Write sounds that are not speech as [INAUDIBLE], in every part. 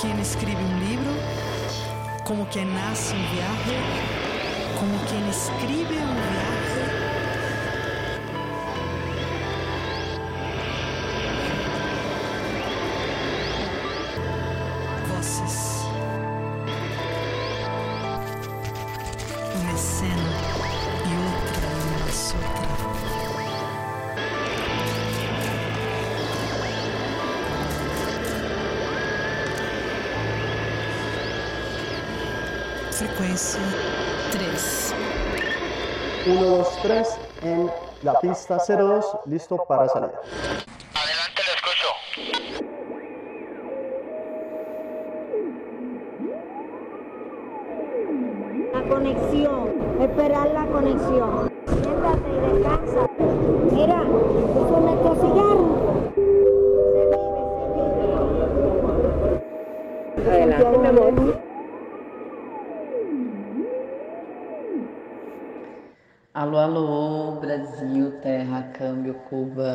quien escribe un libro, como quien nace un viaje, como quien escribe un viaje. Frecuencia 3. 1, 2, 3 en la pista 02, listo para salir.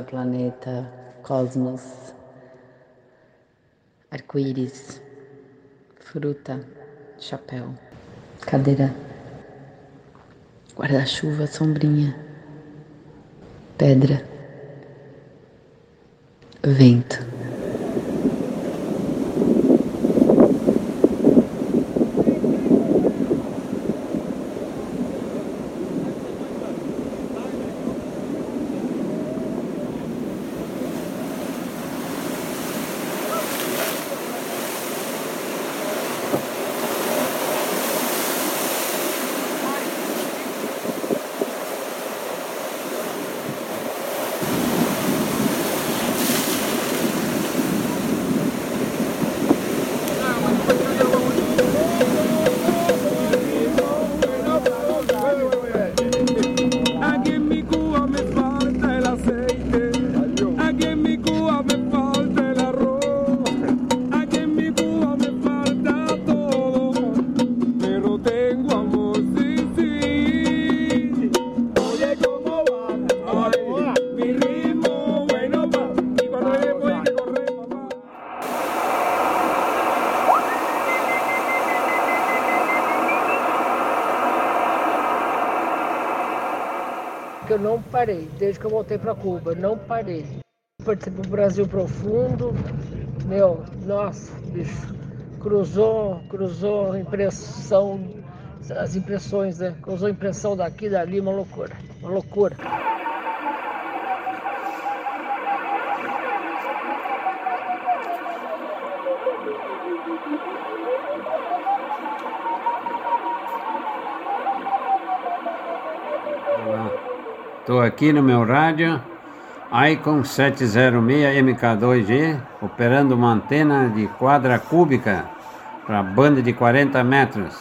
Planeta, Cosmos, Arco-Íris, Fruta, Chapéu, Cadeira, Guarda-chuva, Sombrinha, Pedra, Vento. Parei, desde que eu voltei para Cuba, não parei. Participei do Brasil Profundo, meu, nossa, bicho, cruzou, cruzou impressão, as impressões, né? Cruzou impressão daqui, dali, uma loucura, uma loucura. Estou aqui no meu rádio, Icon 706 MK2G, operando uma antena de quadra cúbica para banda de 40 metros.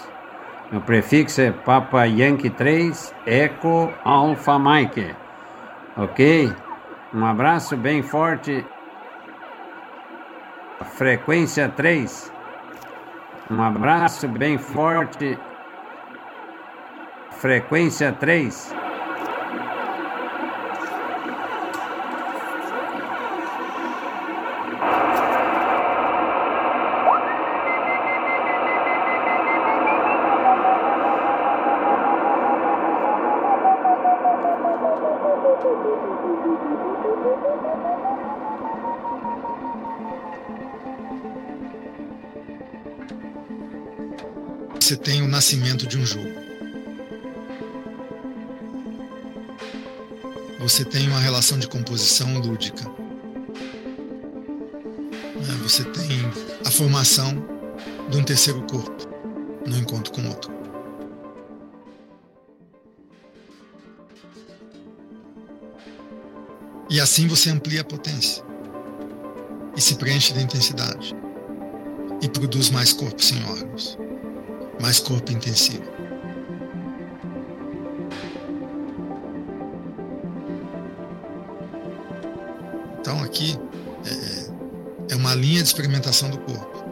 Meu prefixo é Papa Yankee 3 Echo Alpha Mike. Ok? Um abraço bem forte. Frequência 3. Um abraço bem forte. Frequência 3. Você tem o nascimento de um jogo. Você tem uma relação de composição lúdica. Né, Você tem a formação de um terceiro corpo no encontro com outro. E assim você amplia a potência e se preenche de intensidade e produz mais corpo sem órgãos, mais corpo intensivo. Então aqui é, é uma linha de experimentação do corpo.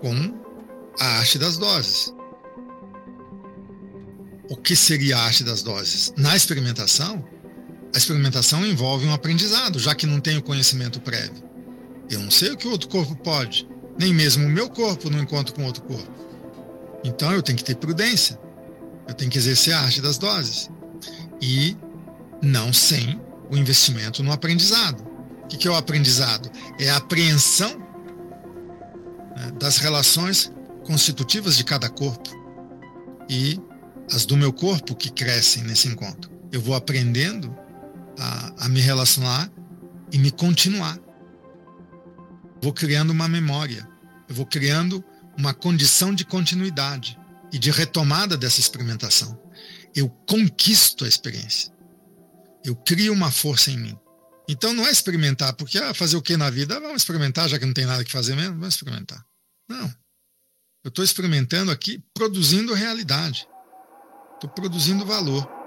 Com a arte das doses. O que seria a arte das doses? Na experimentação, A experimentação envolve um aprendizado, já que não tenho conhecimento prévio. Eu não sei o que outro corpo pode, nem mesmo o meu corpo no encontro com outro corpo. Então eu tenho que ter prudência, eu tenho que exercer a arte das doses e não sem o investimento no aprendizado. O que é o aprendizado? É a apreensão né, das relações constitutivas de cada corpo e as do meu corpo que crescem nesse encontro. Eu vou aprendendo a, a me relacionar e me continuar. Vou criando uma memória, eu vou criando uma condição de continuidade e de retomada dessa experimentação. Eu conquisto a experiência. Eu crio uma força em mim. Então não é experimentar, porque ah, fazer o que na vida? Vamos experimentar, já que não tem nada que fazer mesmo, vamos experimentar. Não. Eu estou experimentando aqui, produzindo realidade. Estou produzindo valor.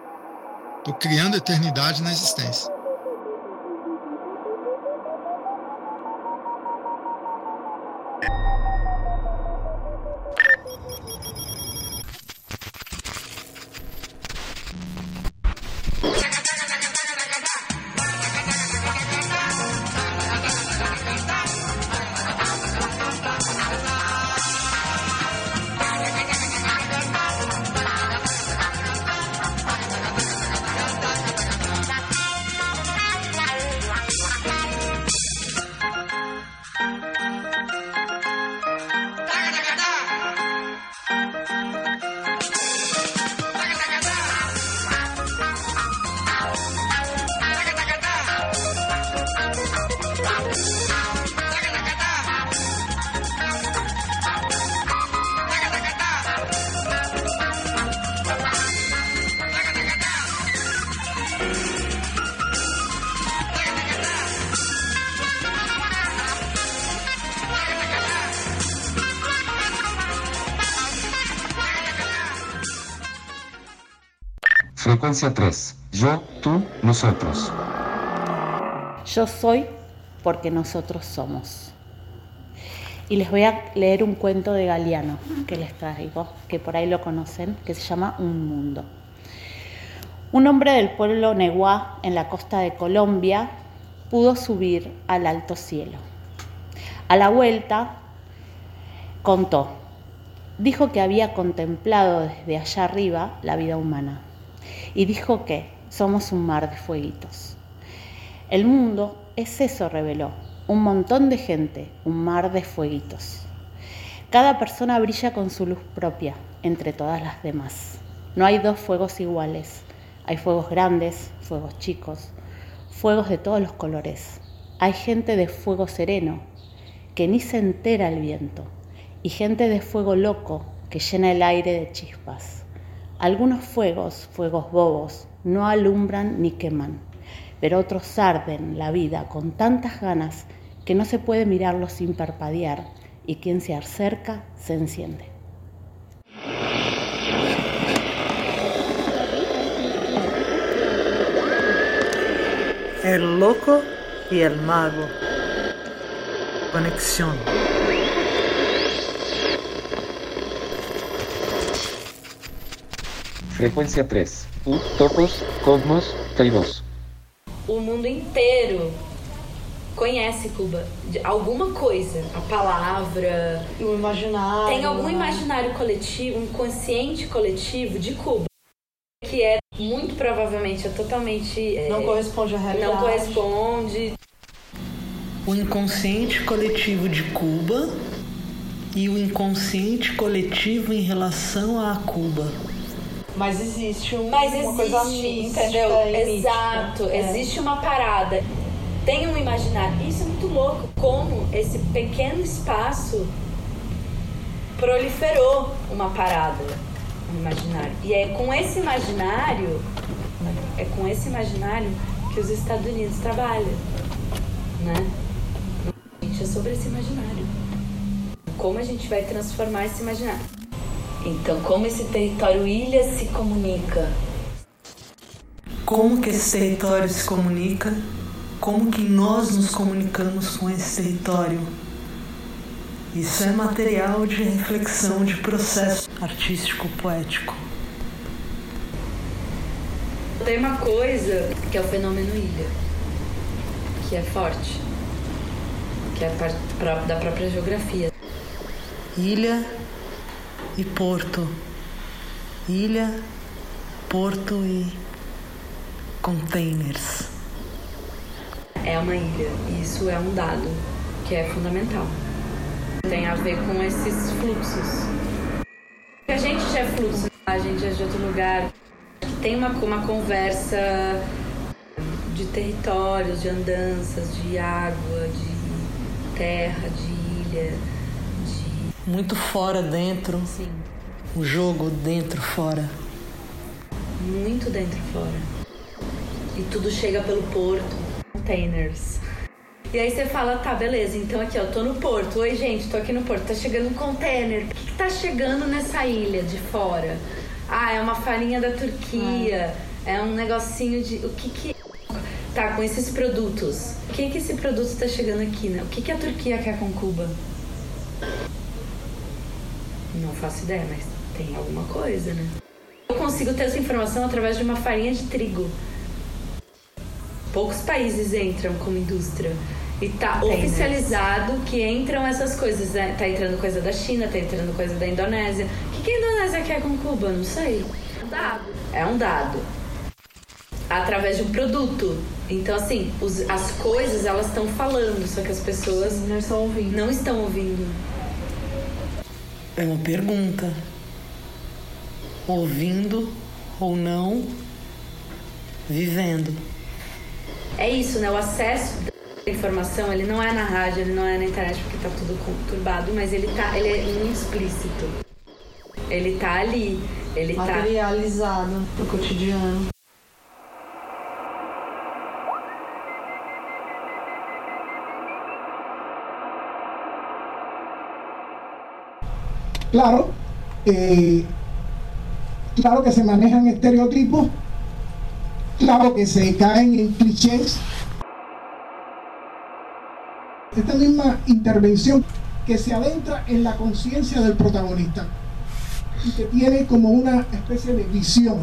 Estou criando eternidade na existência. Frecuencia 3. Yo, tú, nosotros. Yo soy porque nosotros somos. Y les voy a leer un cuento de Galeano que les traigo, que por ahí lo conocen, que se llama Un Mundo. Un hombre del pueblo Neguá, en la costa de Colombia, pudo subir al alto cielo. A la vuelta, contó, dijo que había contemplado desde allá arriba la vida humana y dijo que somos un mar de fueguitos. El mundo es eso, reveló, un montón de gente, un mar de fueguitos. Cada persona brilla con su luz propia entre todas las demás. No hay dos fuegos iguales. Hay fuegos grandes, fuegos chicos, fuegos de todos los colores. Hay gente de fuego sereno, que ni se entera el viento, y gente de fuego loco, que llena el aire de chispas. Algunos fuegos, fuegos bobos, no alumbran ni queman, pero otros arden la vida con tantas ganas que no se puede mirarlos sin parpadear y quien se acerca se enciende. El loco y el mago. Conexión. Frequência 3. O Topos, Cosmos, Teimos. O mundo inteiro conhece Cuba. De alguma coisa. A palavra. O imaginário. Tem algum imaginário coletivo, um consciente coletivo de Cuba. Que é muito provavelmente é totalmente. é, Não corresponde à realidade. Não corresponde. O inconsciente coletivo de Cuba e o inconsciente coletivo em relação a Cuba. Mas existe um, Mas uma existe, coisa mística entendeu? mítica. Exato, É. existe uma parada. Tem um imaginário. Isso é muito louco. Como esse pequeno espaço proliferou uma parada, um imaginário. E é com esse imaginário, é com esse imaginário que os Estados Unidos trabalham, né? Gente, é sobre esse imaginário. Como a gente vai transformar esse imaginário? Então, como esse território ilha se comunica? Como que esse território se comunica? Como que nós nos comunicamos com esse território? Isso é material de reflexão, de processo artístico poético. Tem uma coisa que é o fenômeno ilha, que é forte, que é da própria geografia. Ilha e porto. Ilha, porto e containers. É uma ilha, isso é um dado que é fundamental. Tem a ver com esses fluxos. A gente já é fluxo, a gente é de outro lugar. Tem uma, uma conversa de territórios, de andanças, de água, de terra, de ilha, Muito fora, dentro. Sim. O jogo dentro, fora. muito dentro fora. E tudo chega pelo porto, containers. E aí você fala, tá, beleza, então aqui, ó, tô no porto. Oi, gente, tô aqui no porto. Tá chegando um container. O que, que tá chegando nessa ilha de fora? Ah, é uma farinha da Turquia. É um negocinho de. O que que. Tá, com esses produtos. O que que esse produto tá chegando aqui, né? O que que a Turquia quer com Cuba? Não faço ideia, mas tem alguma coisa, né? Eu consigo ter essa informação através de uma farinha de trigo. Poucos países entram como indústria. E tá Tem, né? oficializado que entram essas coisas. Né? Tá entrando coisa da China, tá entrando coisa da Indonésia. O que, que a Indonésia quer com Cuba? Não sei. É um dado. É um dado. Através de um produto. Então, assim, os- as coisas elas estão falando, só que as pessoas não estão ouvindo. Não estão ouvindo. É uma pergunta. Ouvindo ou não, vivendo. É isso, né? O acesso da informação, ele não é na rádio, ele não é na internet porque tá tudo conturbado, mas ele tá, ele é muito explícito. Ele tá ali, ele tá Materializado no cotidiano. Claro, eh, claro que se manejan estereotipos, claro que se caen en clichés. Esta misma intervención que se adentra en la conciencia del protagonista y que tiene como una especie de visión.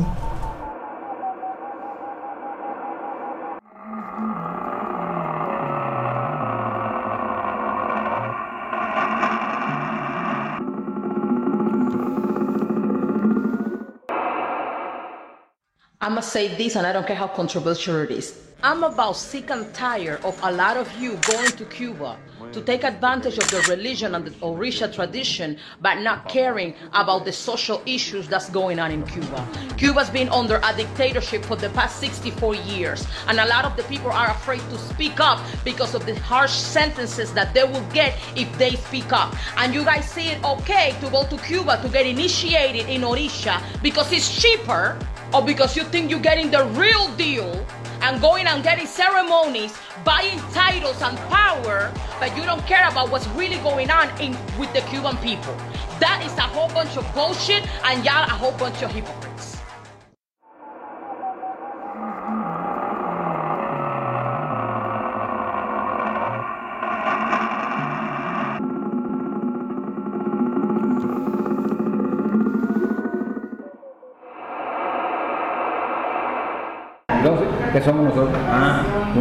Gonna say this, and I don't care how controversial it is. I'm about sick and tired of a lot of you going to Cuba to take advantage of the religion and the Orisha tradition, but not caring about the social issues that's going on in Cuba. Cuba's been under a dictatorship for the past 64 years, and a lot of the people are afraid to speak up because of the harsh sentences that they will get if they speak up. And you guys see it okay to go to Cuba to get initiated in Orisha because it's cheaper or because you think you're getting the real deal and going and getting ceremonies, buying titles and power, but you don't care about what's really going on in with the Cuban people. That is a whole bunch of bullshit and y'all a whole bunch of hypocrites.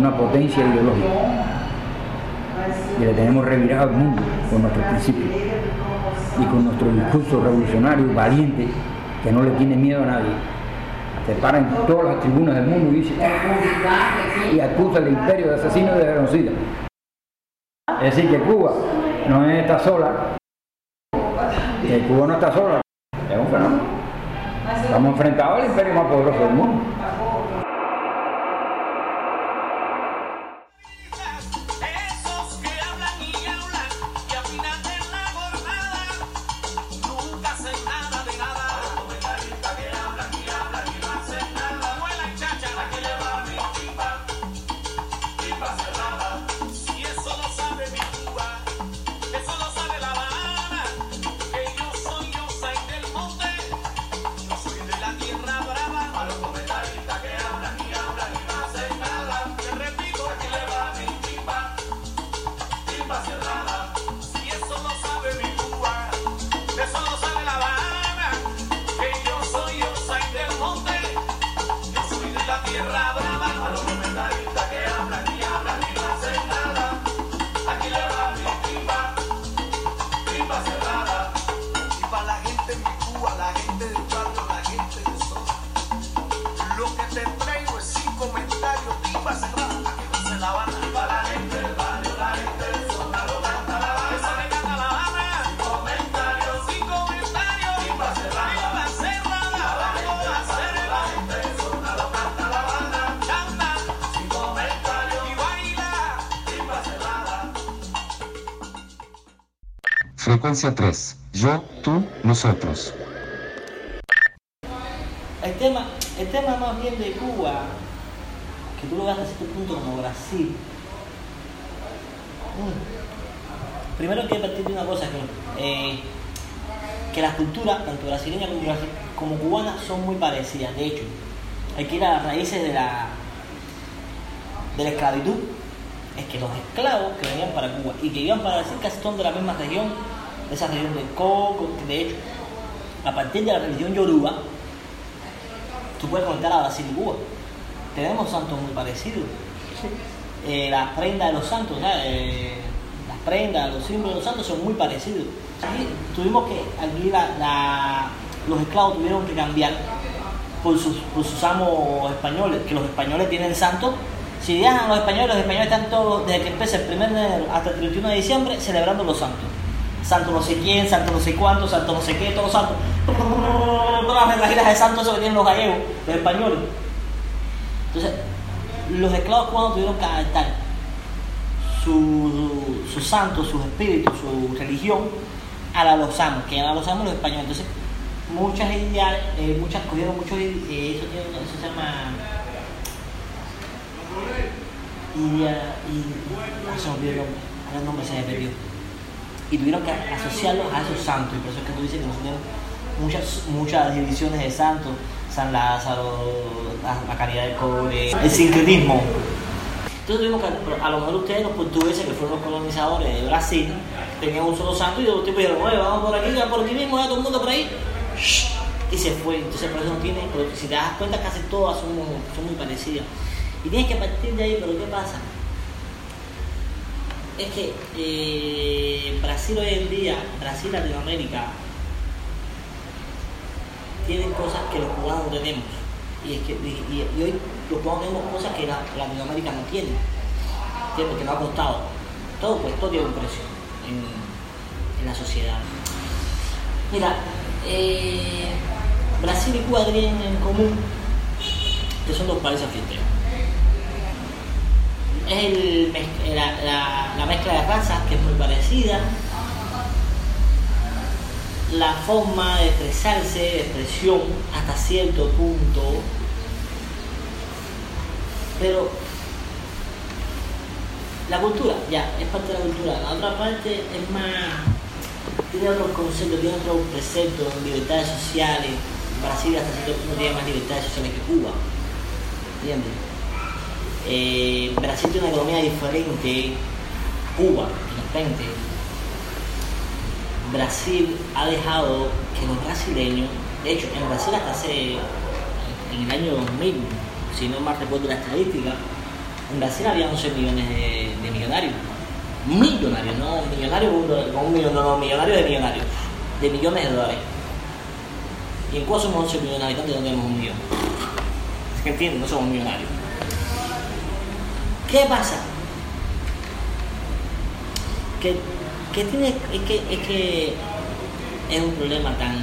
Una potencia ideológica. Y le tenemos revirado al mundo con nuestros principios y con nuestro discurso revolucionario, valiente, que no le tiene miedo a nadie. Se para en todas las tribunas del mundo y dice "Ah", y acusa al imperio de asesinos y de genocidas. Es decir, que Cuba no está sola, que Cuba no está sola, es un fenómeno. Estamos enfrentados al imperio más poderoso del mundo. Frecuencia 3. Yo, tú, nosotros. El tema, el tema más bien de Cuba, que tú lo ves hasta cierto punto como Brasil. Primero quiero partir de una cosa, que, eh, que las culturas, tanto brasileña como, como cubana, son muy parecidas. De hecho, hay que ir a las raíces de la, de la esclavitud. Es que los esclavos que venían para Cuba y que iban para Brasil casi son de la misma región, esa región del Coco, que de hecho, a partir de la religión yoruba, tú puedes conectar a Brasil y Cuba. Tenemos santos muy parecidos. Eh, las prendas de los santos. Eh, las prendas, los símbolos de los santos son muy parecidos. Aquí tuvimos que, aquí la- la- los esclavos tuvieron que cambiar por sus, por sus amos españoles, que los españoles tienen santos. Si viajan los españoles, los españoles están todos, desde que empieza el 1 de enero hasta el 31 de diciembre, celebrando los santos. Santo no sé quién, santo no sé cuánto, santo no sé qué, todos santos. Todas las mensajeras de santos eso que los gallegos, los españoles. Entonces, los esclavos cubanos tuvieron que adaptar su, sus santos, sus espíritus, su religión a la los amos, que eran los amos los españoles. Entonces, muchas ideas, eh, muchas cogieron muchos, eh, eso, se llama idea, y, ah, se olvidó el nombre, el nombre se me perdió. Y tuvieron que asociarlos a esos santos, y por eso es que tú dices que nosotros tenemos muchas, muchas divisiones de santos, San Lázaro, la, Caridad del Cobre, el sincretismo. Entonces tuvimos que, a lo mejor ustedes, los portugueses, que fueron los colonizadores de Brasil, tenían un solo santo y los tipos dijeron, oye, vamos por aquí, vamos por aquí mismo, ya todo el mundo por ahí. Y se fue. Entonces por eso no tiene, pero si te das cuenta casi todas son, son muy parecidas. Y tienes que partir de ahí, pero ¿qué pasa? Es que eh, Brasil hoy en día, Brasil, Latinoamérica, tienen cosas que los cubanos no tenemos. Y, es que, y, hoy los cubanos tenemos cosas que la, Latinoamérica no tiene. ¿Entiendes? Que no ha costado. Todo pues, todo tiene un precio en, en la sociedad. Mira, eh, Brasil y Cuba tienen en común que son dos países anfitriones. Es la, la- la mezcla de razas que es muy parecida. La forma de expresarse, de expresión hasta cierto punto. Pero la cultura, ya, es parte de la cultura. La otra parte es más tiene otros conceptos, tiene otros preceptos, libertades sociales. Brasil hasta cierto punto tiene más libertades sociales que Cuba. ¿Entiendes? Eh, Brasil tiene una economía diferente. Cuba, de repente. Brasil ha dejado que los brasileños, de hecho, en Brasil hasta hace, en el año 2000, si no mal recuerdo la estadística, en Brasil había 11 millones de, de millonarios millonarios, no millonarios con un no, millonarios de millonarios, de millones de dólares. Y en Cuba somos 11 millones de habitantes y no tenemos un millón. Es que entienden, no somos millonarios. ¿Qué pasa? Que tiene, es que, es que es un problema tan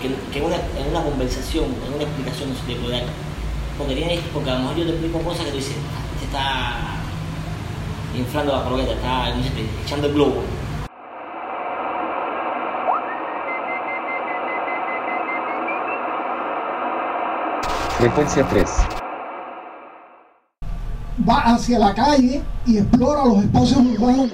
que, que una, en una conversación, en una explicación no se te. Porque, tienes, porque a lo mejor yo te explico cosas que tú dices, "Ah, se está inflando la croqueta, está echando el globo. Frecuencia 3. Va hacia la calle y explora los espacios urbanos.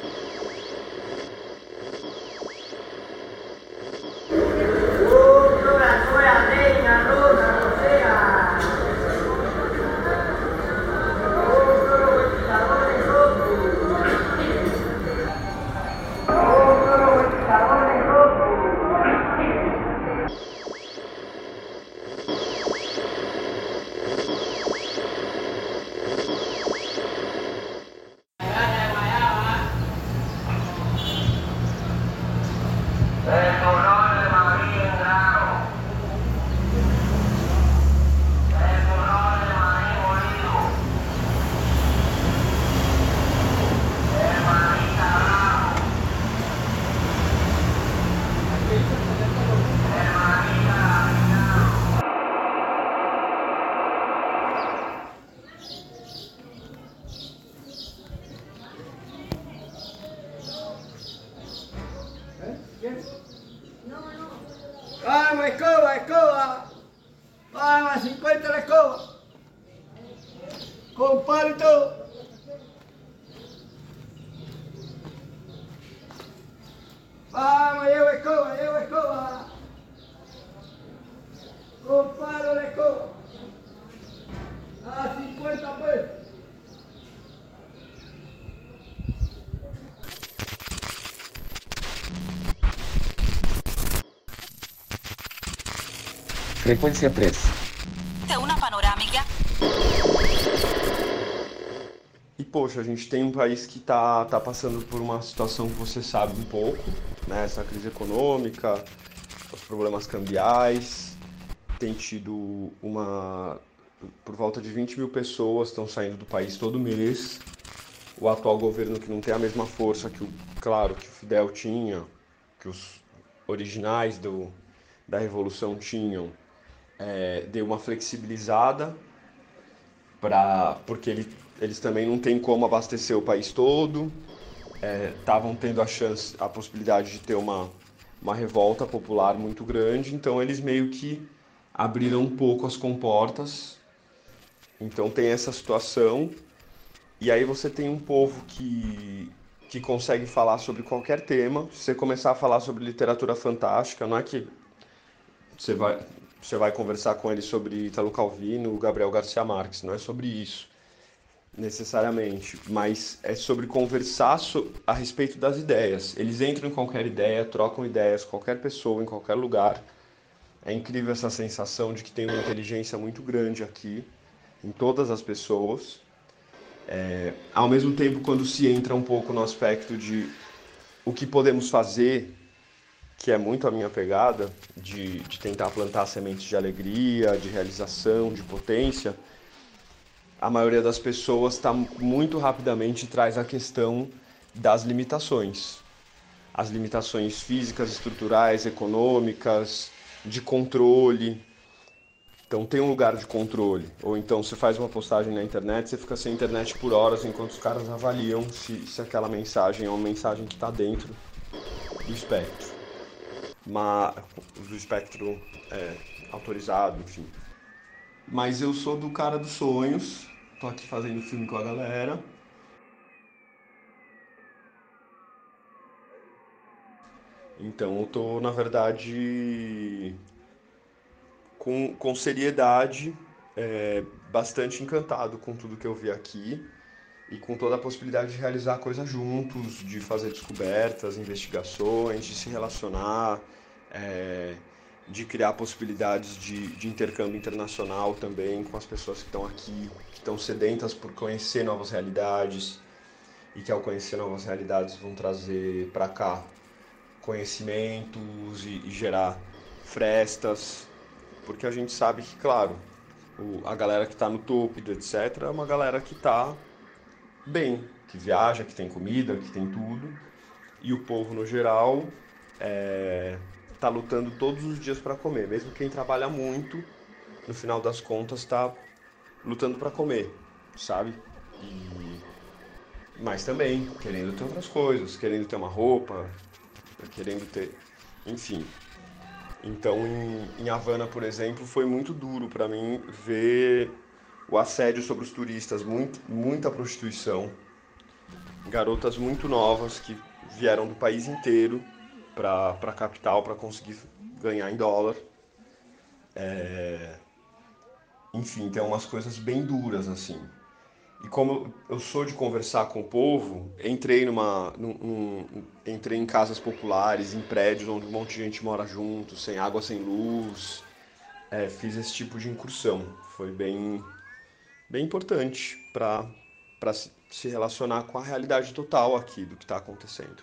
Con palo la escoba. A 50 pues. Frequência 3. Tem uma panorâmica. E poxa, a gente tem um país que está tá passando por uma situação que você sabe um pouco, né? Essa crise econômica, os problemas cambiais, tem tido uma. Por volta de 20 mil pessoas estão saindo do país todo mês. O atual governo que não tem a mesma força que o, claro, que o Fidel tinha, que os originais do, da revolução tinham, é, deu uma flexibilizada para porque ele, eles também não têm como abastecer o país todo estavam tendo a chance a possibilidade de ter uma uma revolta popular muito grande então eles meio que abriram um pouco as comportas então tem essa situação e aí você tem um povo que que consegue falar sobre qualquer tema se você começar a falar sobre literatura fantástica não é que você vai você vai conversar com ele sobre Italo Calvino, Gabriel Garcia Marques, não é sobre isso necessariamente, mas é sobre conversar a respeito das ideias. Eles entram em qualquer ideia, trocam ideias, qualquer pessoa, em qualquer lugar. É incrível essa sensação de que tem uma inteligência muito grande aqui, em todas as pessoas. É, ao mesmo tempo, quando se entra um pouco no aspecto de o que podemos fazer que é muito a minha pegada, de, de tentar plantar sementes de alegria, de realização, de potência, a maioria das pessoas está muito rapidamente traz a questão das limitações. As limitações físicas, estruturais, econômicas, de controle. Então tem um lugar de controle. Ou então você faz uma postagem na internet, você fica sem internet por horas enquanto os caras avaliam se, se aquela mensagem é uma mensagem que está dentro do espectro mas, do espectro é, autorizado, enfim. Mas eu sou do cara dos sonhos, tô aqui fazendo filme com a galera. Então eu tô, na verdade, com, com seriedade, é, bastante encantado com tudo que eu vi aqui e com toda a possibilidade de realizar coisas juntos, de fazer descobertas, investigações, de se relacionar, é, de criar possibilidades de, de intercâmbio internacional também com as pessoas que estão aqui, que estão sedentas por conhecer novas realidades e que ao conhecer novas realidades vão trazer para cá conhecimentos e, e, gerar frestas, porque a gente sabe que, claro, o, a galera que está no topo, etc., é uma galera que está bem, que viaja, que tem comida, que tem tudo, e o povo no geral é, tá lutando todos os dias para comer, mesmo quem trabalha muito, no final das contas está lutando para comer, sabe? E mas também querendo ter outras coisas, querendo ter uma roupa, querendo ter, enfim. Então, em, em Havana, por exemplo, foi muito duro para mim ver o assédio sobre os turistas, muito, muita prostituição, garotas muito novas que vieram do país inteiro para a capital para conseguir ganhar em dólar. É... Enfim, tem umas coisas bem duras assim. E como eu sou de conversar com o povo, entrei numa, num, entrei em casas populares, em prédios onde um monte de gente mora junto, sem água, sem luz. É, fiz esse tipo de incursão. Foi bem, bem importante para se relacionar com a realidade total aqui do que está acontecendo.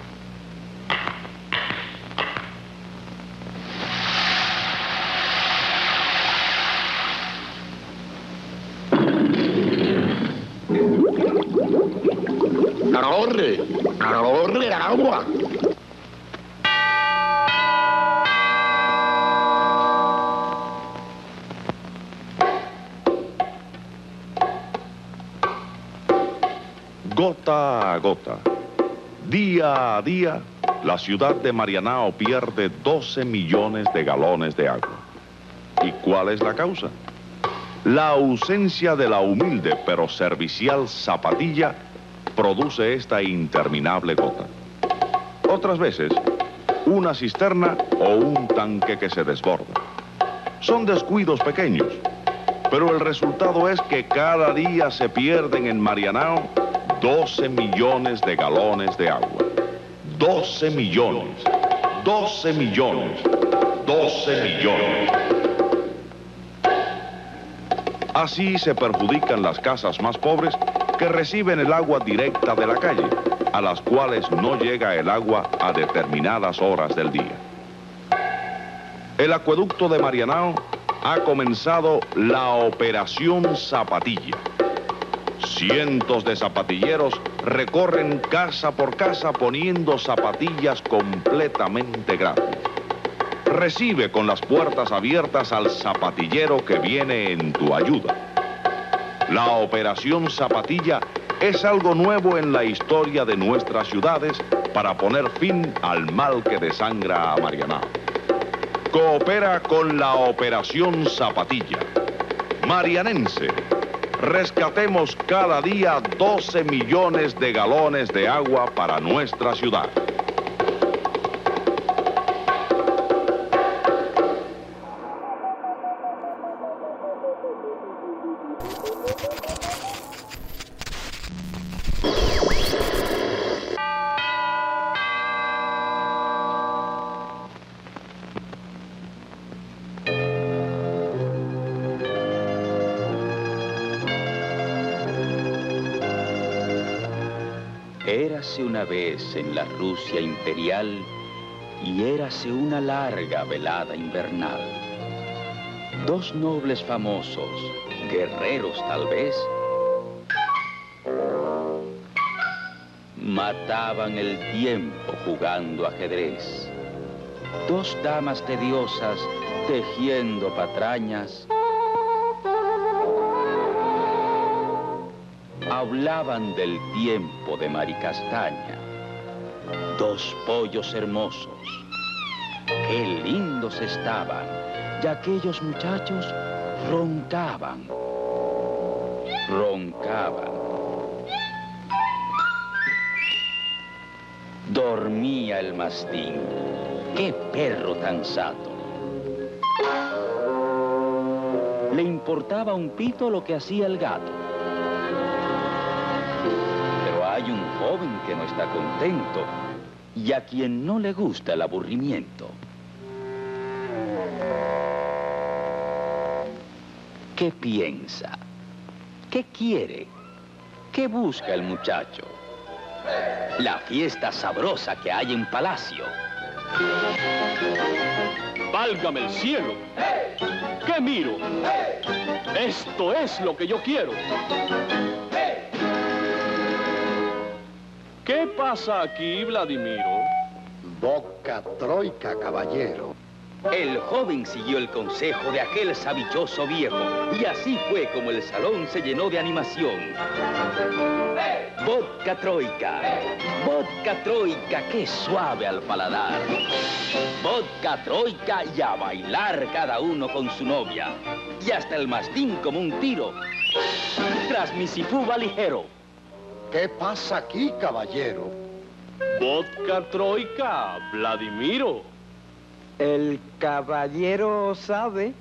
Gota a gota, día a día, la ciudad de Marianao pierde 12 millones de galones de agua. ¿Y cuál es la causa? La ausencia de la humilde pero servicial zapatilla produce esta interminable gota. Otras veces, una cisterna o un tanque que se desborda. Son descuidos pequeños, pero el resultado es que cada día se pierden en Marianao 12 millones de galones de agua. 12 millones, 12 millones, 12 millones. Así se perjudican las casas más pobres que reciben el agua directa de la calle, a las cuales no llega el agua a determinadas horas del día. El acueducto de Marianao ha comenzado la operación Zapatilla. Cientos de zapatilleros recorren casa por casa poniendo zapatillas completamente gratis. Recibe con las puertas abiertas al zapatillero que viene en tu ayuda. La operación Zapatilla es algo nuevo en la historia de nuestras ciudades para poner fin al mal que desangra a Marianao. Coopera con la operación Zapatilla. Marianense, rescatemos cada día 12 millones de galones de agua para nuestra ciudad. Una vez en la Rusia imperial y érase una larga velada invernal. Dos nobles famosos, guerreros tal vez, mataban el tiempo jugando ajedrez. Dos damas tediosas tejiendo patrañas hablaban del tiempo de Maricastaña. Dos pollos hermosos, qué lindos estaban, y aquellos muchachos roncaban, roncaban. Dormía el mastín, qué perro tan sato. Le importaba un pito lo que hacía el gato. Joven que no está contento y a quien no le gusta el aburrimiento. ¿Qué piensa? ¿Qué quiere? ¿Qué busca el muchacho? La fiesta sabrosa que hay en Palacio. Válgame el cielo. ¿Qué miro? Esto es lo que yo quiero. ¿Qué pasa aquí, Vladimiro? Boca troika, caballero. El joven siguió el consejo de aquel sabichoso viejo y así fue como el salón se llenó de animación. Vodka troika, vodka troika, qué suave al paladar. Vodka troika y a bailar cada uno con su novia. Y hasta el mastín como un tiro. Tras mi ligero. ¿Qué pasa aquí, caballero? Vodka troika, Vladimiro. El caballero sabe.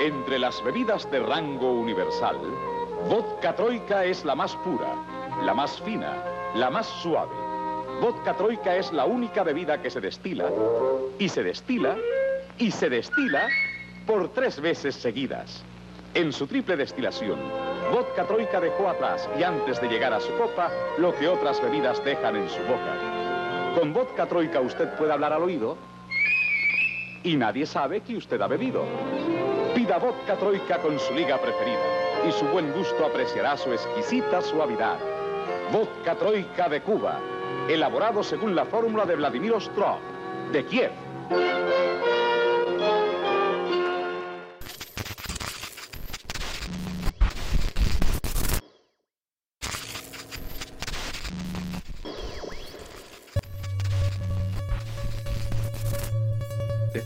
Entre las bebidas de rango universal, vodka troika es la más pura, la más fina, la más suave, Vodka Troika es la única bebida que se destila, y se destila, y se destila por tres veces seguidas. En su triple destilación, Vodka Troika dejó atrás y antes de llegar a su copa lo que otras bebidas dejan en su boca. Con Vodka Troika usted puede hablar al oído y nadie sabe que usted ha bebido. Pida Vodka Troika con su liga preferida y su buen gusto apreciará su exquisita suavidad. Vodka Troika de Cuba, elaborado según la fórmula de Vladimir Ostrov, de Kiev.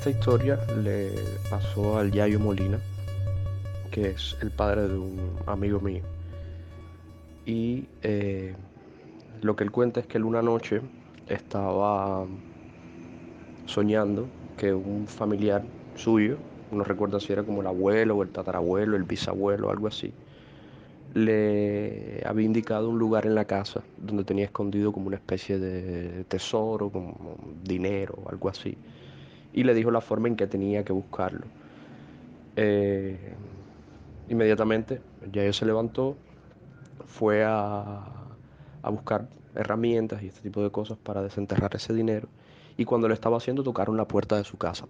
Esta historia le pasó al Yayo Molina, que es el padre de un amigo mío. Y eh, lo que él cuenta es que él una noche estaba soñando que un familiar suyo, no recuerdo si era como el abuelo o el tatarabuelo, el bisabuelo, algo así, le había indicado un lugar en la casa donde tenía escondido como una especie de tesoro, como dinero algo así y le dijo la forma en que tenía que buscarlo. Eh, inmediatamente ya se levantó, fue a, a, buscar herramientas y este tipo de cosas para desenterrar ese dinero y cuando lo estaba haciendo tocaron la puerta de su casa.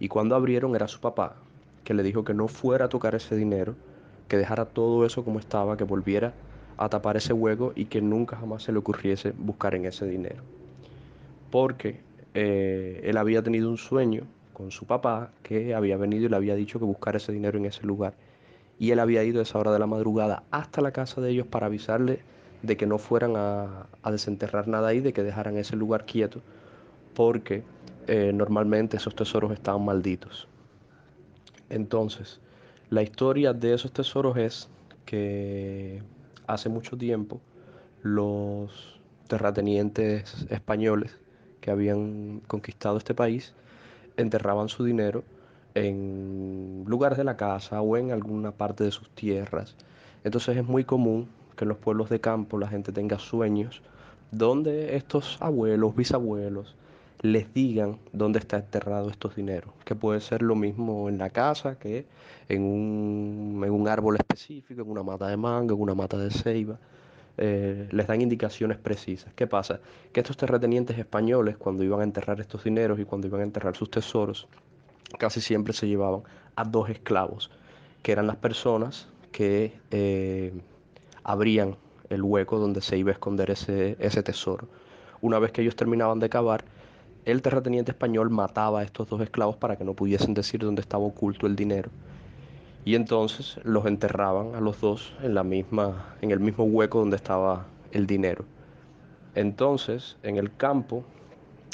Y cuando abrieron era su papá, que le dijo que no fuera a tocar ese dinero, que dejara todo eso como estaba, que volviera a tapar ese hueco y que nunca jamás se le ocurriese buscar en ese dinero. Porque eh, él había tenido un sueño con su papá que había venido y le había dicho que buscara ese dinero en ese lugar. Y él había ido a esa hora de la madrugada hasta la casa de ellos para avisarle de que no fueran a, a desenterrar nada ahí, de que dejaran ese lugar quieto, porque eh, normalmente esos tesoros estaban malditos. Entonces, la historia de esos tesoros es que hace mucho tiempo los terratenientes españoles que habían conquistado este país enterraban su dinero en lugares de la casa o en alguna parte de sus tierras. Entonces es muy común que en los pueblos de campo la gente tenga sueños donde estos abuelos, bisabuelos, les digan dónde está enterrado estos dineros, que puede ser lo mismo en la casa que en un, en un árbol específico, en una mata de mango, en una mata de ceiba. Eh, les dan indicaciones precisas. ¿Qué pasa? Que estos terratenientes españoles, cuando iban a enterrar estos dineros y cuando iban a enterrar sus tesoros, casi siempre se llevaban a dos esclavos, que eran las personas que eh, abrían el hueco donde se iba a esconder ese, ese tesoro. Una vez que ellos terminaban de cavar, el terrateniente español mataba a estos dos esclavos para que no pudiesen decir dónde estaba oculto el dinero y entonces los enterraban a los dos en, la misma, en el mismo hueco donde estaba el dinero. Entonces, en el campo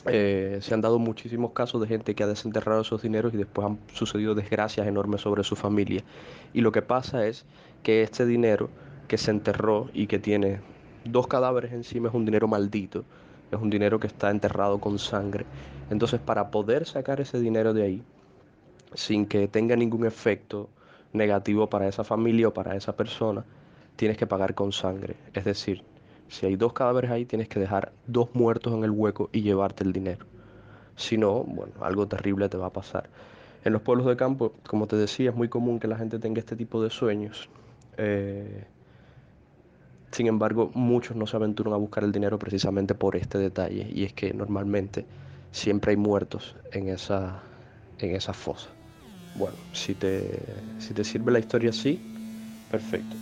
eh, se han dado muchísimos casos de gente que ha desenterrado esos dineros y después han sucedido desgracias enormes sobre su familia. Y lo que pasa es que este dinero que se enterró y que tiene dos cadáveres encima es un dinero maldito, es un dinero que está enterrado con sangre. Entonces, para poder sacar ese dinero de ahí, sin que tenga ningún efecto negativo para esa familia o para esa persona, tienes que pagar con sangre. Es decir, si hay dos cadáveres ahí, tienes que dejar dos muertos en el hueco y llevarte el dinero. Si no, bueno, algo terrible te va a pasar. En los pueblos de campo, como te decía, es muy común que la gente tenga este tipo de sueños. Eh, sin embargo, muchos no se aventuran a buscar el dinero precisamente por este detalle, y es que normalmente siempre hay muertos en esa, en esa fosa. Bueno, si te, si te sirve la historia así, perfecto.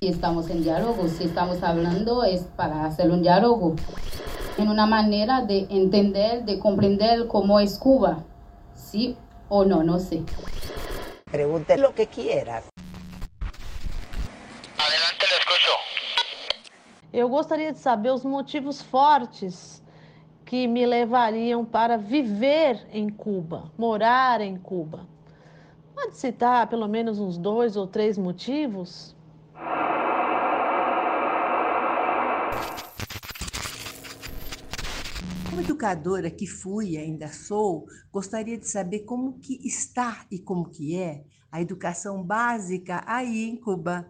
Si estamos en diálogo, si estamos hablando es para hacer un diálogo, en una manera de entender, de comprender cómo es Cuba, sí o no, no sé. Pregunte lo que quiera. Eu gostaria de saber os motivos fortes que me levariam para viver em Cuba, morar em Cuba. Pode citar pelo menos uns dois ou três motivos? Como educadora que fui e ainda sou, gostaria de saber como que está e como que é a educação básica aí em Cuba.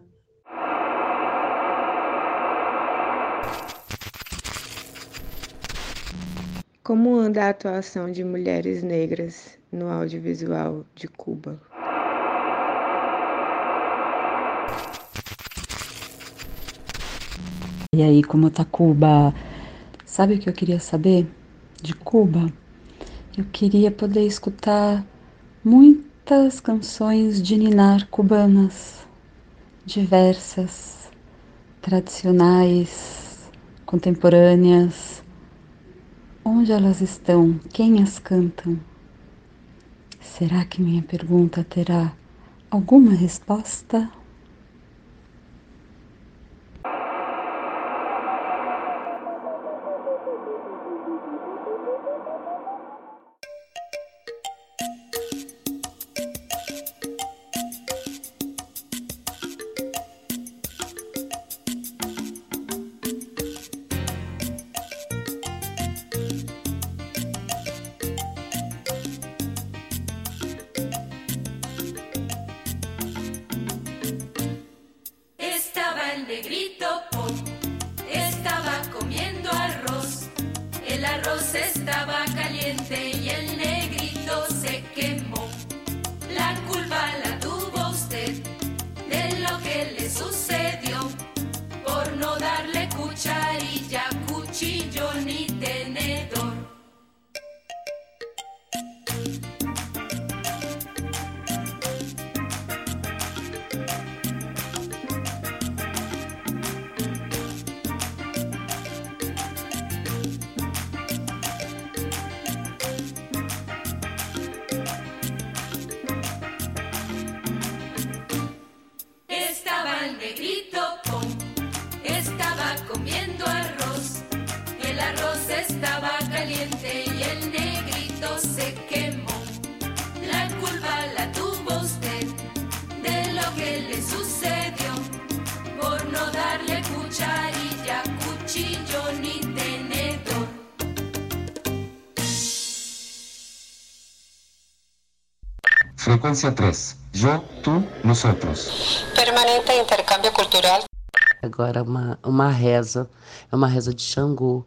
Como anda a atuação de mulheres negras no audiovisual de Cuba? E aí, como tá Cuba? Sabe o que eu queria saber de Cuba? Eu queria poder escutar muitas canções de ninar cubanas, diversas, tradicionais, contemporâneas. Onde elas estão? Quem as cantam? Será que minha pergunta terá alguma resposta? Estaba el negrito Pom, estaba comiendo arroz. El arroz estaba caliente y el negrito se quemó. La culpa la tuvo usted de lo que le sucedió por no darle cucharilla, cuchillo ni tenedor. Frecuencia 3. Yo, tú, nosotros. Permanente intercâmbio cultural. Agora uma, uma reza, é uma reza de Xangô.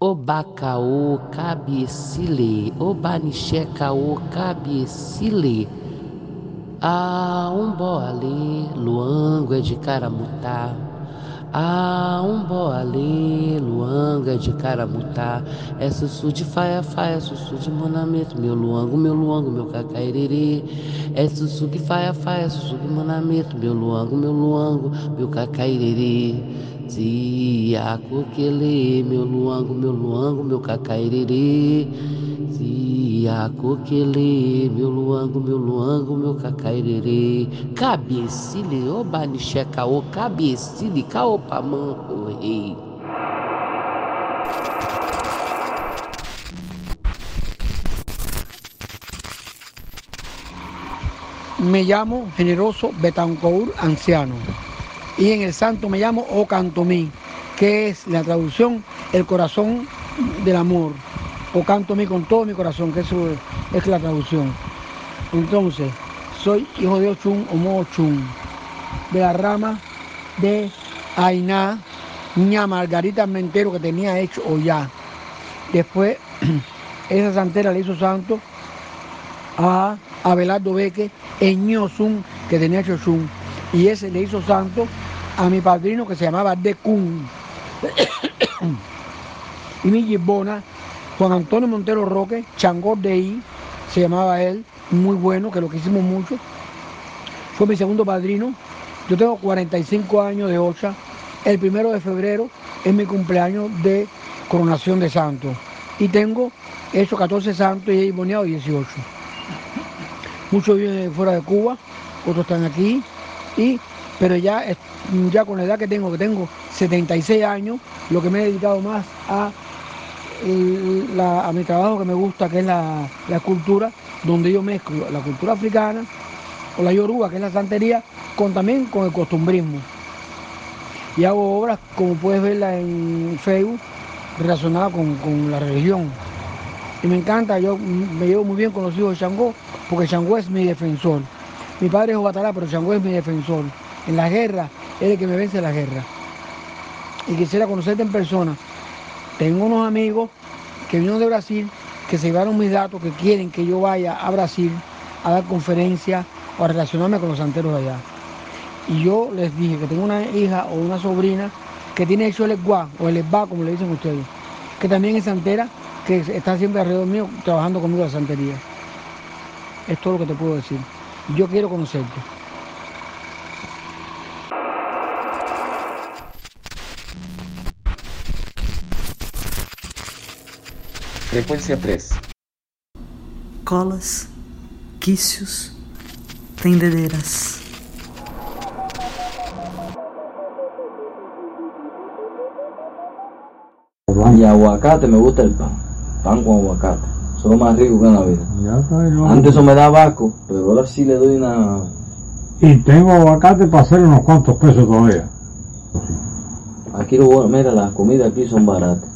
Obacaô cabecile, obanixé caô cabecile. Ah, um boalê, luango é de caramutá. Ah, um boalê, luango é de caramutá. É sussu de faia, faia, sussu de monamento. Meu luango, meu luango, meu cacairerê. É sussu que faia, faia, sussu de monamento. Meu luango, meu luango, meu cacairerê. Zia coquele, meu luango, meu luango, meu cacairerê. Zia coquele, meu luango, meu luango, meu cacairerê. Cabecile, ô banixé caô, cabecile, caô pamã, rei. Me llamo Generoso Betancourt Anciano y en el santo me llamo Ocantomí, que es la traducción el corazón del amor. Ocantomí con todo mi corazón, que eso es, la traducción. Entonces, soy hijo de Ochun o Ochun, de la rama de Ainá, niña Margarita Mentero que tenía hecho Ollá. Después, [CLEARS THROAT] esa santera le hizo santo a Abelardo Beque en Ñozun, que tenía hecho Ochun. Y ese le hizo santo a mi padrino que se llamaba Decun. [CLEARS THROAT] y mi gibbona, Juan Antonio Montero Roque, Changor de I, se llamaba él, muy bueno, que lo quisimos mucho. Fue mi segundo padrino. Yo tengo 45 años de Ocha. El primero de febrero es mi cumpleaños de coronación de santos. Y tengo hecho 14 santos y he boneado 18. Muchos viven fuera de Cuba, otros están aquí. Y, pero ya, ya con la edad que tengo, que tengo 76 años, lo que me he dedicado más a, a mi trabajo que me gusta, que es la, la escultura, donde yo mezclo la cultura africana o la yoruba, que es la santería, con también con el costumbrismo. Y hago obras, como puedes verla en Facebook, relacionada con, con la religión. Y me encanta, yo me llevo muy bien con los hijos de Changó, porque Changó es mi defensor. Mi padre es Obatalá, pero Changó es mi defensor. En la guerra, es el que me vence en la guerra. Y quisiera conocerte en persona. Tengo unos amigos que vinieron de Brasil, que se llevaron mis datos, que quieren que yo vaya a Brasil a dar conferencias o a relacionarme con los santeros de allá. Y yo les dije que tengo una hija o una sobrina que tiene hecho el EGUA o el ESBA, como le dicen ustedes, que también es santera, que está siempre alrededor mío trabajando conmigo la santería. Es todo lo que te puedo decir. Yo quiero conocerte. Frecuencia 3. Colas, quícios, tendederas. Y aguacate, me gusta el pan. Pan con aguacate. Eso es lo más rico que en la vida. Ya está, yo- Antes eso me daba asco, pero ahora sí le doy una... Y tengo aguacate para hacer unos cuantos pesos todavía. Aquí lo bueno, mira, las comidas aquí son baratas.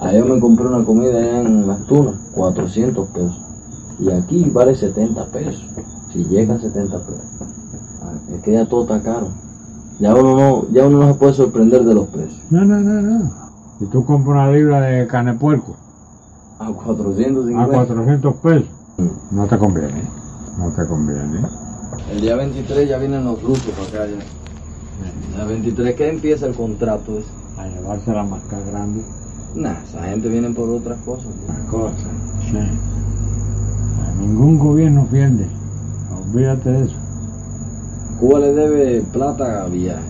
Ayer me compré una comida allá en Las Tunas, 400 pesos. Y aquí vale 70 pesos. Si llega a 70 pesos. Ah, Es que ya todo está caro. Ya uno no, ya uno no se puede sorprender de los precios. No, no, no, no. Si tú compras una libra de carne puerco A 450. a 400 pesos, no te conviene. No te conviene. El día 23 ya vienen los rusos para acá ya. El 23 que empieza el contrato ese. A llevarse la marca grande. Nah, esa gente viene por otras cosas. Las cosas. Sí. Ningún gobierno pierde. Olvídate de eso. Cuba le debe plata a viaje.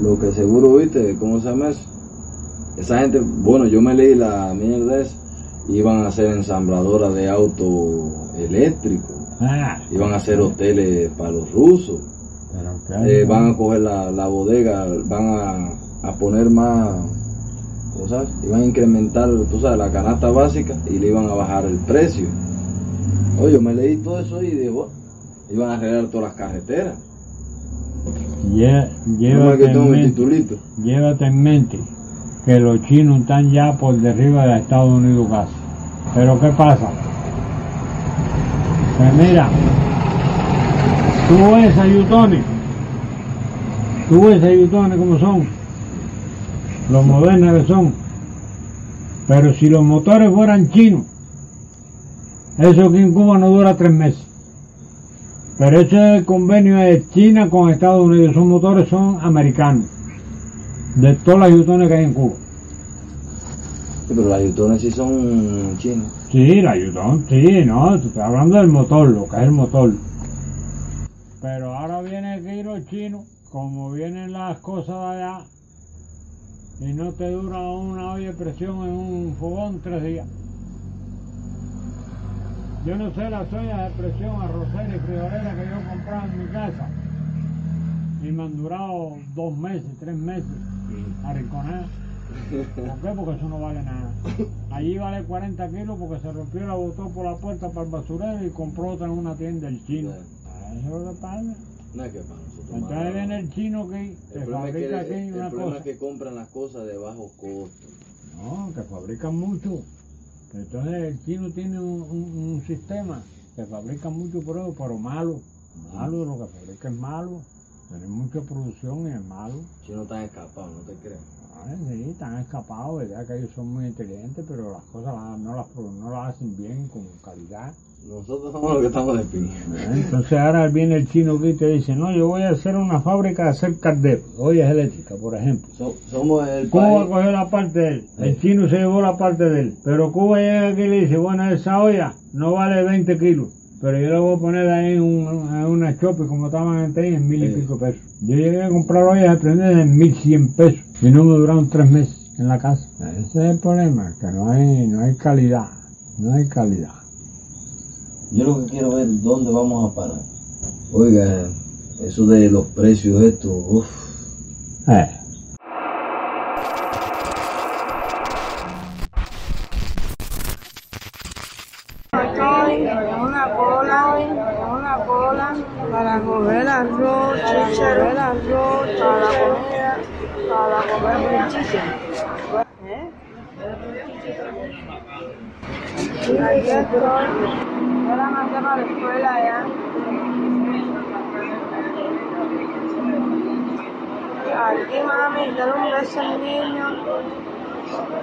Lo que seguro viste, ¿cómo se llama eso? Esa gente, bueno, yo me leí la mierda esa, iban a ser ensambladoras de auto eléctrico, Ah, iban a hacer hoteles para los rusos, pero eh, van a coger la, la bodega, van a, a poner más, ¿cómo sabes? Iban a incrementar, tú sabes, la canasta básica y le iban a bajar el precio. Oye, yo me leí todo eso y digo, iban a arreglar todas las carreteras. No llévate, tengo en mente, llévate en mente que los chinos están ya por derriba de Estados Unidos casi. Pero ¿qué pasa? Pues mira, tú ves a tú ves a Yutones como son, los modernos que son, pero si los motores fueran chinos, eso aquí en Cuba no dura tres meses. Pero ese es convenio de China con Estados Unidos. Esos motores son americanos. De todas las yutones que hay en Cuba. Sí, pero las yutones sí son chinos. Sí, la yutón, sí, no. Te estoy hablando del motor, lo que es el motor. Pero ahora viene el giro chino, como vienen las cosas de allá, y no te dura una olla de presión en un fogón tres días. Yo no sé las ollas de presión arrocera y friolera que yo compraba en mi casa. Y me han durado dos meses, tres meses, arrinconadas. ¿Por qué? Porque eso no vale nada. Allí vale 40 kilos porque se rompió la botó por la puerta para el basurero y compró otra en una tienda el chino. Eso es lo que pasa. No es que nosotros. Entonces viene el chino que el te es que, fabrica aquí el una problema cosa. es que compran las cosas de bajo costo. No, que fabrican mucho. Entonces el chino tiene un, un- un sistema que fabrica mucho pero, pero malo. Malo, lo que fabrica es malo. Tiene mucha producción y es malo. Si no están escapados, no te creas. Ay, sí, están escapados, verdad que ellos son muy inteligentes, pero las cosas no las, no las hacen bien, con calidad. Nosotros somos los que estamos de piña. Entonces ahora viene el chino que te dice, no, yo voy a hacer una fábrica de hacer calderos, ollas eléctricas, por ejemplo. So- somos el Cuba país. cogió la parte de él, el chino se llevó la parte de él, pero Cuba llega aquí y le dice, bueno, esa olla no vale 20 kilos, pero yo la voy a poner ahí en, un- en una chope como estaban antes en mil y Sí. pico pesos. Yo llegué a comprar ollas a prender en 1100 pesos y no me duraron tres meses en la casa. Ese es el problema, que no hay, no hay calidad, no hay calidad. Yo lo que quiero ver dónde vamos a parar. Oiga, eso de los precios, esto, uff. Eh. una cola, una cola para comer arroz, chichero, arroz, para la comida, para comer chichero. ¿Eh? Aquí mandé para la escuela ya. Aquí, mami, dale un beso al niño.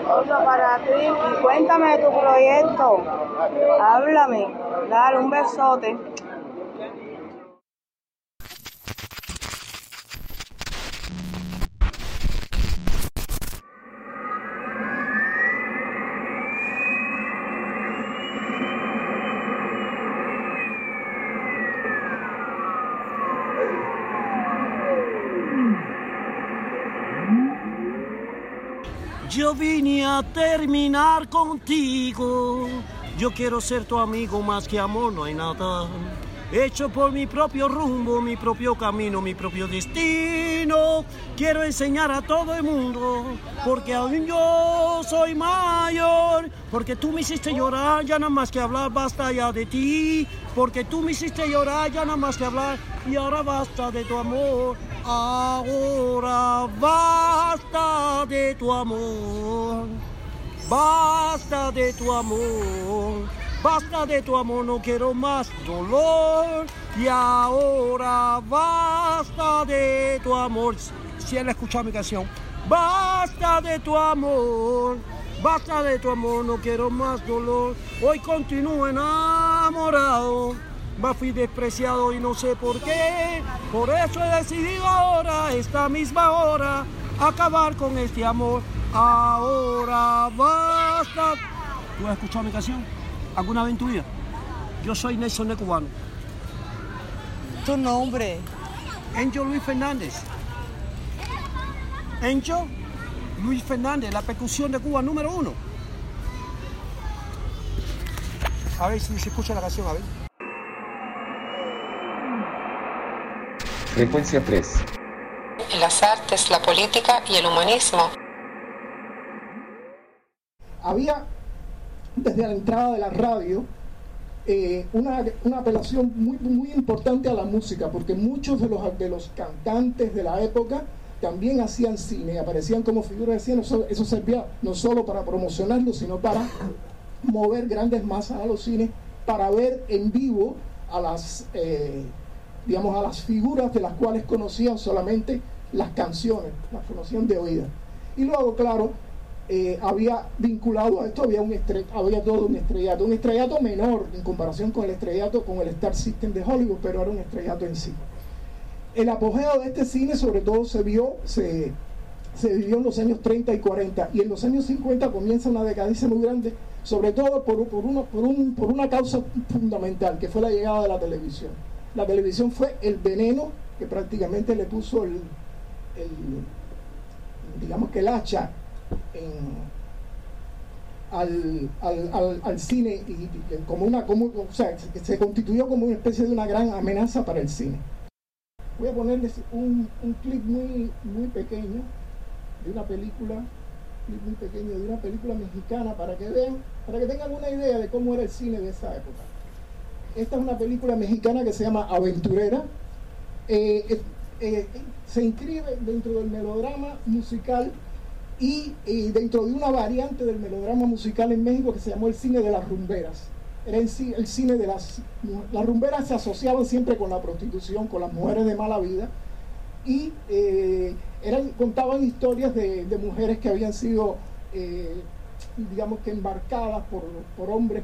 Otro para ti. Y cuéntame de tu proyecto. Háblame. Dale un besote. Terminar contigo. Yo quiero ser tu amigo más que amor, no hay nada. Hecho por mi propio rumbo, mi propio camino, mi propio destino. Quiero enseñar a todo el mundo, porque aún yo soy mayor. Porque tú me hiciste llorar, ya nada más que hablar, basta ya de ti. Porque tú me hiciste llorar, ya nada más que hablar, y ahora basta de tu amor. Ahora basta de tu amor. Basta de tu amor. Basta de tu amor, no quiero más dolor. Y ahora basta de tu amor. Si él escucha mi canción. Basta de tu amor. Basta de tu amor, no quiero más dolor. Hoy continúo enamorado. Más fui despreciado y no sé por qué. Por eso he decidido ahora, esta misma hora, acabar con este amor. Ahora basta. ¿Tú has escuchado mi canción? ¿Alguna vez en tu vida? Yo soy Nelson de Cubano. ¿Tu nombre? Encho Luis Fernández. Encho Luis Fernández, la percusión de Cuba número uno. A ver si se escucha la canción, a ver. Frecuencia 3. Artes, la política y el humanismo. Había, desde la entrada de la radio, eh, una, una apelación muy, muy importante a la música, porque muchos de los, de los cantantes de la época también hacían cine, aparecían como figuras de cine, eso, eso servía no solo para promocionarlo, sino para mover grandes masas a los cines, para ver en vivo a las, eh, digamos, a las figuras de las cuales conocían solamente las canciones, las conocían de oída. Y luego, claro, eh, había vinculado a esto, había, un estre había todo un estrellato, un estrellato menor en comparación con el estrellato con el Star System de Hollywood, pero era un estrellato en sí. El apogeo de este cine sobre todo se vio, se, se vivió en los años 30 y 40 y en los años 50 comienza una decadencia muy grande, sobre todo por, por, uno, por, un, por una causa fundamental, que fue la llegada de la televisión. La televisión fue el veneno que prácticamente le puso el, el digamos que el hacha al, al, al, cine como una como, o sea, se, constituyó como una especie de una gran amenaza para el cine. Voy a ponerles un, un clip muy, muy pequeño de una película, muy pequeño de una película mexicana para que vean, para que tengan una idea de cómo era el cine de esa época. Esta es una película mexicana que se llama Aventurera. Eh, eh, se inscribe dentro del melodrama musical y, dentro de una variante del melodrama musical en México que se llamó el cine de las rumberas. Era el, cine de las... Las rumberas se asociaban siempre con la prostitución, con las mujeres de mala vida y eh, eran, contaban historias de, mujeres que habían sido, eh, digamos que embarcadas por, por hombres,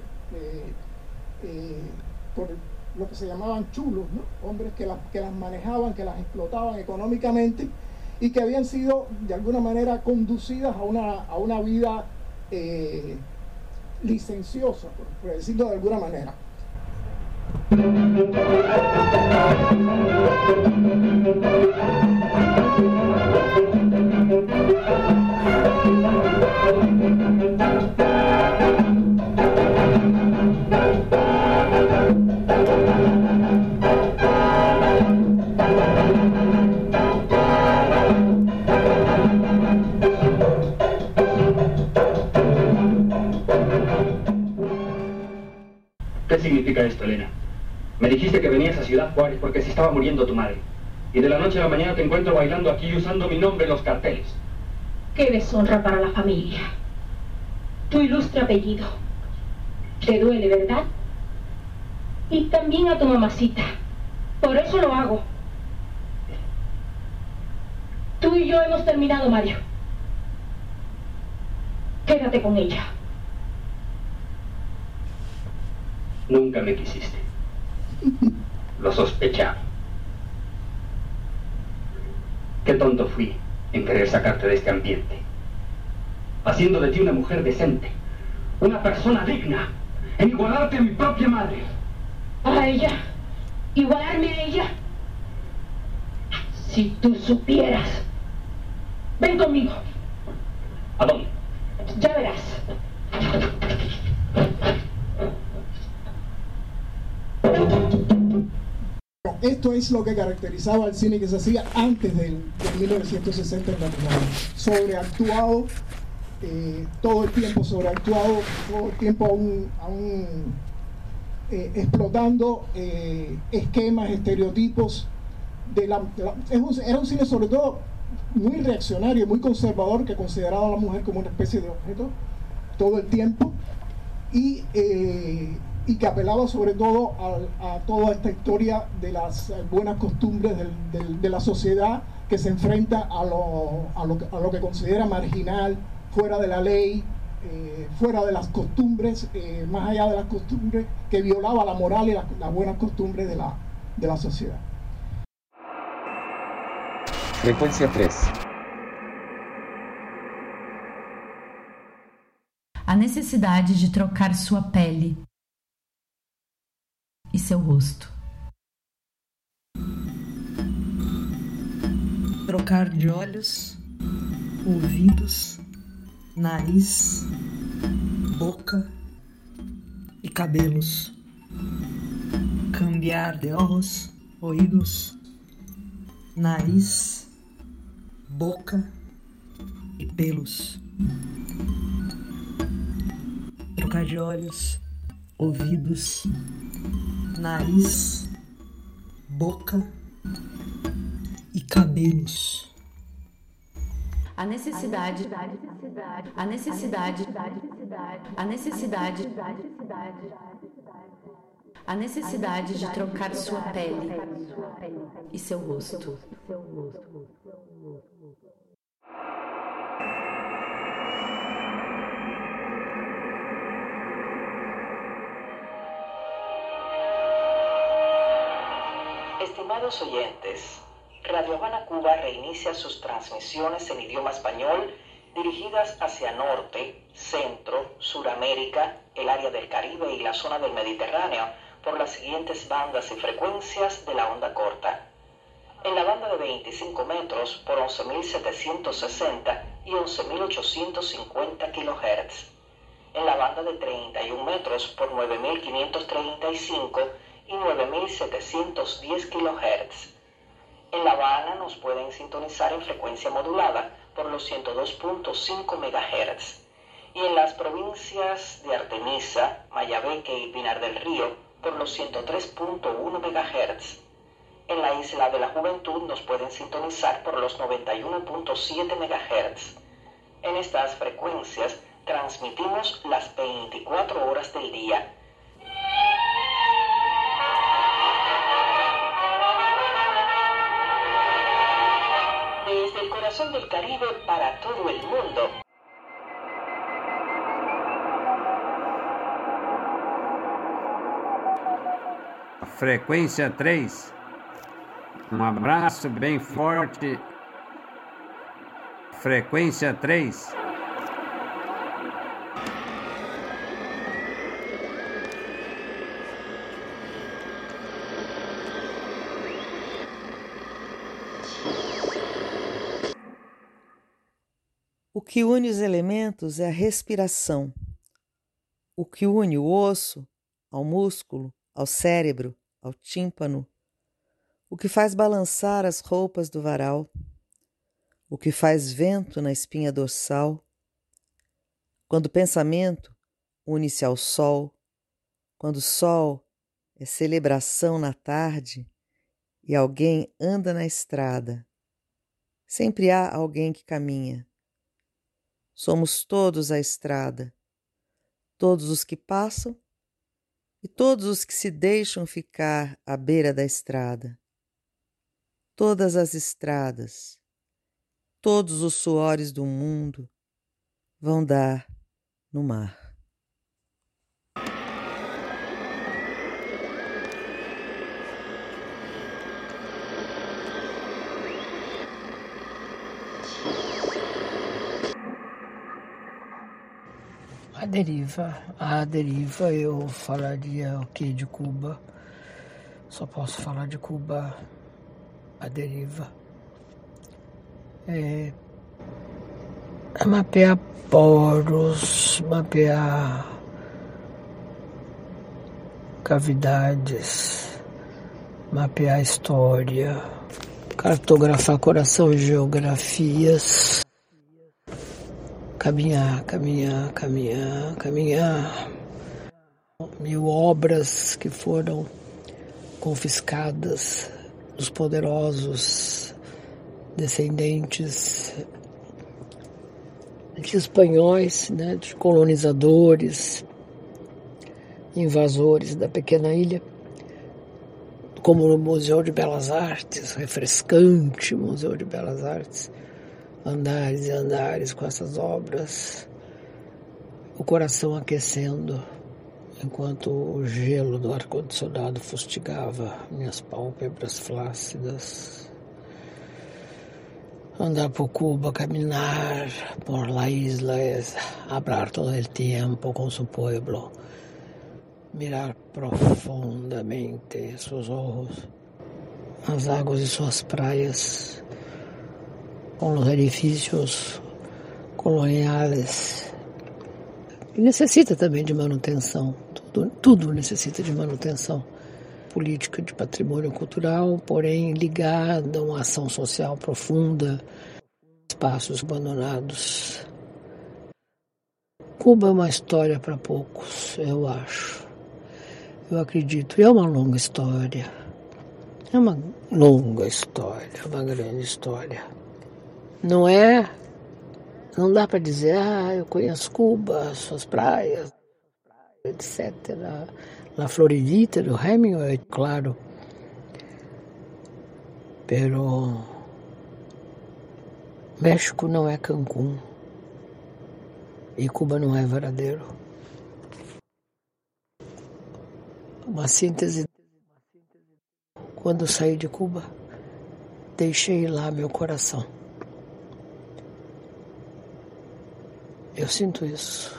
por lo que se llamaban chulos, hombres que las, que las manejaban, que las explotaban económicamente y que habían sido de alguna manera conducidas a una, a una vida eh, licenciosa, por, decirlo de alguna manera. ¿Qué significa esto, Elena? Me dijiste que venías a Ciudad Juárez porque se estaba muriendo tu madre. Y de la noche a la mañana te encuentro bailando aquí usando mi nombre en los carteles. Qué deshonra para la familia. tu ilustre apellido. Te duele, ¿verdad? Y también a tu mamacita. Por eso lo hago. Tú y yo hemos terminado, Mario. Quédate con ella. Nunca me quisiste. Lo sospechaba. Qué tonto fui en querer sacarte de este ambiente. Haciendo de ti una mujer decente, una persona digna, en igualarte a mi propia madre. ¿A ella? ¿Igualarme a ella? Si tú supieras. Ven conmigo. ¿A dónde? Ya verás. Esto es lo que caracterizaba al cine que se hacía antes del, del 1960 en Guatemala. Sobreactuado, eh, todo el tiempo sobreactuado, todo el tiempo aún, eh, explotando eh, esquemas, estereotipos. Era un cine sobre todo muy reaccionario, muy conservador, que consideraba a la mujer como una especie de objeto todo el tiempo y que apelaba sobre todo a, a toda esta historia de las buenas costumbres del- del- de la sociedad que se enfrenta a lo, a lo que- a lo que considera marginal, fuera de la ley, eh, fuera de las costumbres, eh, más allá de las costumbres, que violaba la moral y las, las buenas costumbres de la, de la sociedad. Frecuencia 3. A necessidade de trocar sua pele e seu rosto. Trocar de olhos, ouvidos, nariz, boca e cabelos. Cambiar de ojos, oídos, nariz, boca e pelos. Trocar de olhos, ouvidos, nariz, boca e cabelos. A necessidade, a necessidade, a necessidade, a necessidade de trocar sua pele e seu rosto. Estimados oyentes, Radio Habana Cuba reinicia sus transmisiones en idioma español dirigidas hacia norte, centro, Suramérica, el área del Caribe y la zona del Mediterráneo por las siguientes bandas y frecuencias de la onda corta. En la banda de 25 metros por 11.760 y 11.850 kHz. En la banda de 31 metros por 9.535 y 9.710 kHz. En La Habana nos pueden sintonizar en frecuencia modulada por los 102.5 MHz. Y en las provincias de Artemisa, Mayabeque y Pinar del Río por los 103.1 MHz. En la Isla de la Juventud nos pueden sintonizar por los 91.7 MHz. En estas frecuencias transmitimos las 24 horas del día. Corazón del Caribe para todo el mundo. Frequência 3. Um abraço bem forte. Frequência 3. O que une os elementos é a respiração. O que une o osso ao músculo, ao cérebro, ao tímpano. O que faz balançar as roupas do varal. O que faz vento na espinha dorsal. Quando o pensamento une-se ao sol, quando o sol é celebração na tarde e alguém anda na estrada. Sempre há alguém que caminha. Somos todos a estrada, todos os que passam e todos os que se deixam ficar à beira da estrada. Todas as estradas, todos os suores do mundo vão dar no mar. A deriva, a deriva eu falaria o que de Cuba? Só posso falar de Cuba, a deriva. É, é mapear poros, mapear cavidades, mapear história, cartografar coração geografias caminhar, caminhar, caminhar, caminhar. Mil obras que foram confiscadas dos poderosos descendentes de espanhóis, né, de colonizadores, invasores da pequena ilha, como no Museu de Belas Artes, refrescante Museu de Belas Artes andares e andares com essas obras, o coração aquecendo enquanto o gelo do ar-condicionado fustigava minhas pálpebras flácidas. Andar por Cuba, caminhar por la isla, hablar todo el tiempo con su pueblo, mirar profundamente seus ojos, as águas de suas praias, com os edifícios coloniais. E necessita também de manutenção, tudo, tudo necessita de manutenção. Política de patrimônio cultural, porém ligada a uma ação social profunda, espaços abandonados. Cuba é uma história para poucos, eu acho. Eu acredito. E é uma longa história. É uma longa história, uma grande história. Não é. Não dá para dizer, ah, eu conheço Cuba, suas praias, etc. La Floridita do Hemingway, claro. Pero México não é Cancún e Cuba não é Varadeiro. Uma síntese. Quando saí de Cuba, deixei lá meu coração. Eu sinto isso.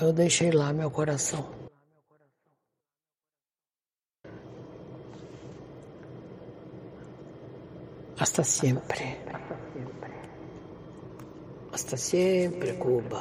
Eu deixei lá meu coração. Hasta siempre. Hasta siempre, Cuba.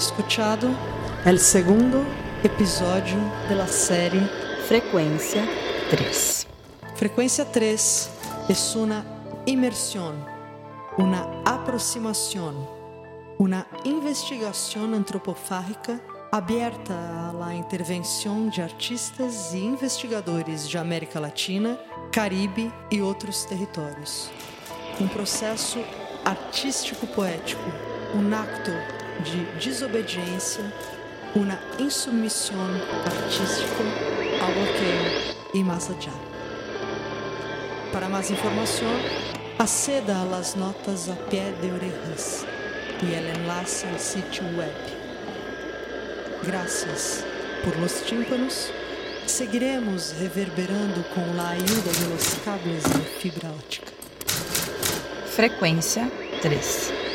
Escuchado el segundo episodio de la serie Frecuencia 3. Frecuencia 3 es una inmersión, una aproximación, una investigación antropofágica aberta a la intervenção de artistas e investigadores de América Latina, Caribe e outros territórios. Um processo artístico-poético, um acto de desobediência, uma insubmissão artística ao bloqueio e mais allá. Para mais informação, aceda a las notas a pé de orejas e el enlace al sitio web. Gracias por los tímpanos, Seguiremos reverberando com la ayuda de los cables de fibra óptica. Frequência 3.